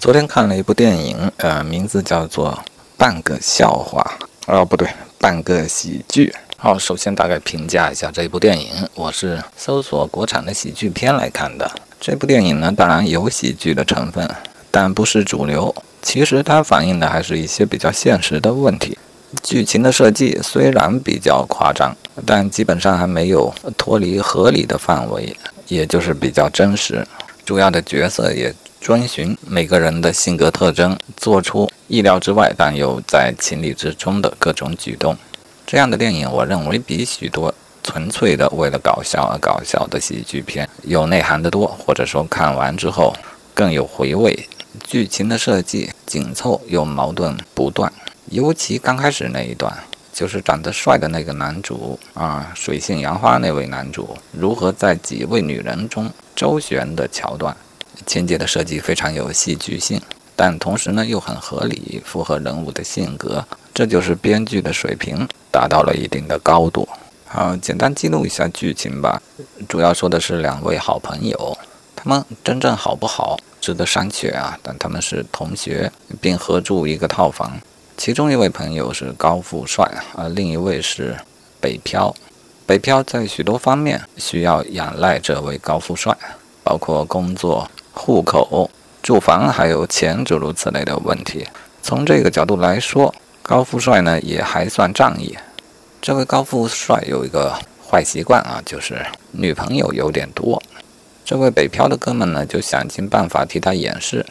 昨天看了一部电影，呃，名字叫做《半个笑话》，哦，不对，半个喜剧。好，首先大概评价一下这部电影，我是搜索国产的喜剧片来看的。这部电影呢，当然有喜剧的成分，但不是主流。其实它反映的还是一些比较现实的问题。剧情的设计虽然比较夸张，但基本上还没有脱离合理的范围，也就是比较真实。主要的角色也。遵循每个人的性格特征，做出意料之外但又在情理之中的各种举动。这样的电影，我认为比许多纯粹的为了搞笑而搞笑的喜剧片有内涵的多，或者说看完之后更有回味。剧情的设计紧凑又矛盾不断，尤其刚开始那一段，就是长得帅的那个男主啊，水性杨花那位男主如何在几位女人中周旋的桥段。情节的设计非常有戏剧性，但同时呢又很合理，符合人物的性格，这就是编剧的水平达到了一定的高度。好，简单记录一下剧情吧。主要说的是两位好朋友，他们真正好不好值得商榷啊。但他们是同学，并合住一个套房。其中一位朋友是高富帅，而另一位是北漂。北漂在许多方面需要仰赖这位高富帅，包括工作。户口、住房还有钱，诸如此类的问题。从这个角度来说，高富帅呢也还算仗义。这位高富帅有一个坏习惯啊，就是女朋友有点多。这位北漂的哥们呢就想尽办法替他掩饰。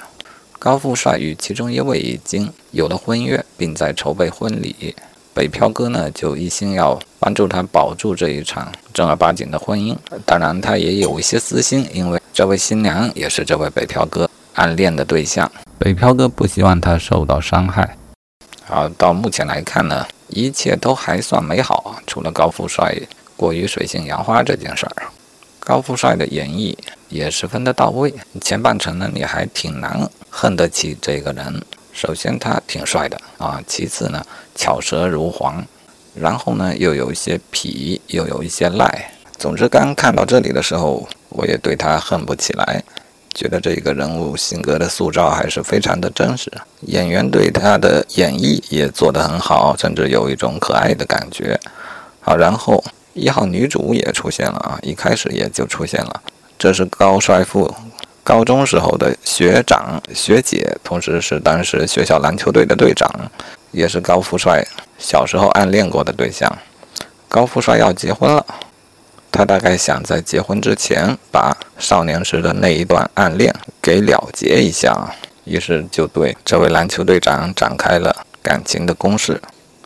高富帅与其中一位已经有了婚约，并在筹备婚礼。北漂哥呢就一心要帮助他保住这一场正儿八经的婚姻。当然，他也有一些私心，因为。这位新娘也是这位北漂哥暗恋的对象，北漂哥不希望他受到伤害。好，到目前来看呢，一切都还算美好，除了高富帅过于水性杨花这件事儿。高富帅的演绎也十分的到位，前半程呢你还挺难恨得起这个人。首先他挺帅的啊，其次呢巧舌如簧，然后呢又有一些痞，又有一些赖。总之，刚看到这里的时候。我也对他恨不起来，觉得这个人物性格的塑造还是非常的真实，演员对他的演绎也做得很好，甚至有一种可爱的感觉。好，然后一号女主也出现了啊，一开始也就出现了，这是高帅富高中时候的学长学姐，同时是当时学校篮球队的队长，也是高富帅小时候暗恋过的对象。高富帅要结婚了。他大概想在结婚之前把少年时的那一段暗恋给了结一下，于是就对这位篮球队长展开了感情的攻势。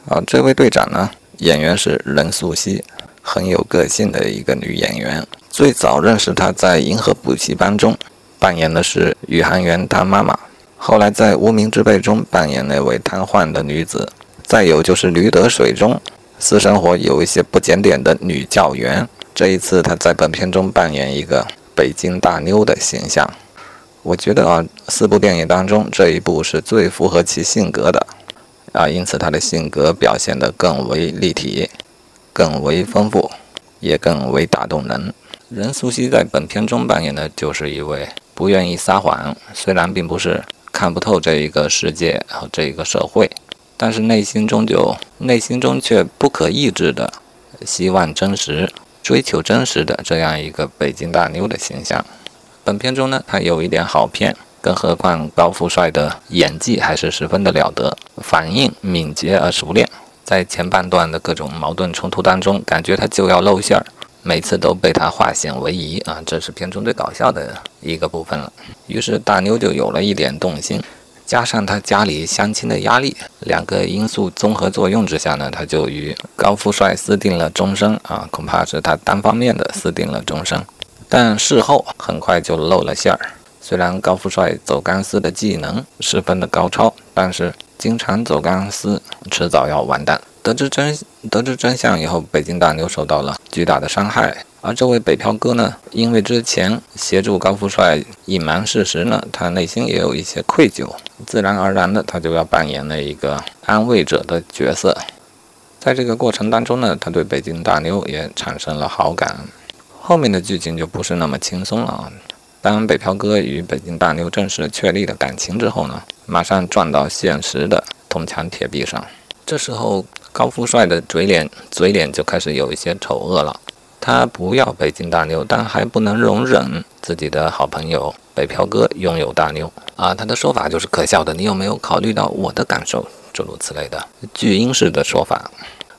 啊，这位队长呢，演员是任素汐，很有个性的一个女演员。最早认识她在《银河补习班》中扮演的是宇航员她妈妈，后来在《无名之辈》中扮演那位瘫痪的女子，再有就是《驴得水》中私生活有一些不检点的女教员。这一次，她在本片中扮演一个北京大妞的形象。我觉得啊，四部电影当中，这一部是最符合其性格的啊，因此她的性格表现得更为立体、更为丰富，也更为打动人。任素汐在本片中扮演的就是一位不愿意撒谎，虽然并不是看不透这一个世界和这一个社会，但是内心中就内心中却不可抑制的希望真实。追求真实的这样一个北京大妞的形象，本片中呢，他有一点好骗，更何况高富帅的演技还是十分的了得，反应敏捷而熟练，在前半段的各种矛盾冲突当中，感觉他就要露馅儿，每次都被他化险为夷啊，这是片中最搞笑的一个部分了。于是大妞就有了一点动心。加上他家里相亲的压力，两个因素综合作用之下呢，他就与高富帅私定了终身啊，恐怕是他单方面的私定了终身。但事后很快就露了馅儿。虽然高富帅走钢丝的技能十分的高超，但是经常走钢丝，迟早要完蛋。得知真得知真相以后，北京大妞受到了巨大的伤害。而这位北漂哥呢，因为之前协助高富帅隐瞒事实呢，他内心也有一些愧疚，自然而然的他就要扮演了一个安慰者的角色。在这个过程当中呢，他对北京大妞也产生了好感。后面的剧情就不是那么轻松了啊。当北漂哥与北京大妞正式确立了感情之后呢，马上撞到现实的铜墙铁壁上。这时候，高富帅的嘴脸嘴脸就开始有一些丑恶了。他不要北京大妞，但还不能容忍自己的好朋友北漂哥拥有大妞啊！他的说法就是可笑的。你有没有考虑到我的感受？诸如此类的巨婴式的说法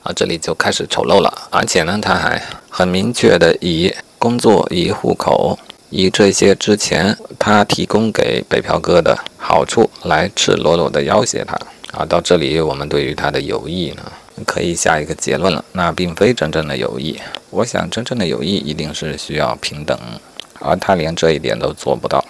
啊，这里就开始丑陋了。而且呢，他还很明确的以工作、以户口、以这些之前他提供给北漂哥的好处来赤裸裸的要挟他啊！到这里，我们对于他的友谊呢？可以下一个结论了，那并非真正的友谊。我想，真正的友谊一定是需要平等，而他连这一点都做不到。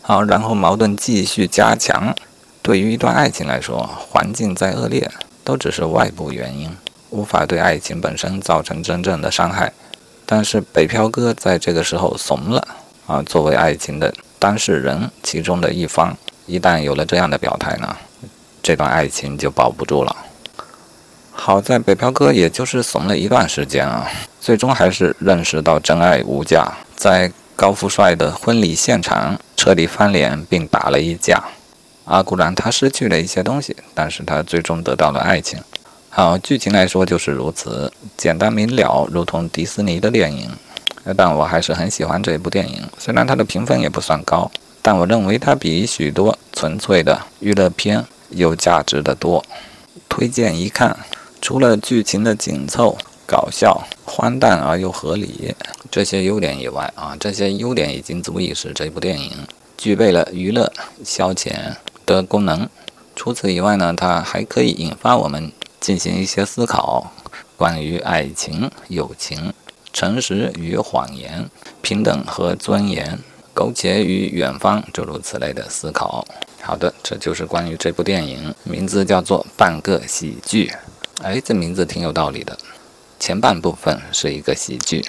好，然后矛盾继续加强。对于一段爱情来说，环境再恶劣，都只是外部原因，无法对爱情本身造成真正的伤害。但是北漂哥在这个时候怂了啊！作为爱情的当事人，其中的一方，一旦有了这样的表态呢，这段爱情就保不住了。好在北漂哥也就是怂了一段时间啊，最终还是认识到真爱无价，在高富帅的婚礼现场彻底翻脸并打了一架。啊，固然他失去了一些东西，但是他最终得到了爱情。好，剧情来说就是如此，简单明了，如同迪士尼的电影。但我还是很喜欢这部电影，虽然它的评分也不算高，但我认为它比许多纯粹的娱乐片有价值的多，推荐一看。除了剧情的紧凑、搞笑、荒诞而又合理这些优点以外，啊，这些优点已经足以使这部电影具备了娱乐消遣的功能。除此以外呢，它还可以引发我们进行一些思考，关于爱情、友情、诚实与谎言、平等和尊严、苟且与远方，诸如此类的思考。好的，这就是关于这部电影，名字叫做《半个喜剧》。哎，这名字挺有道理的。前半部分是一个喜剧。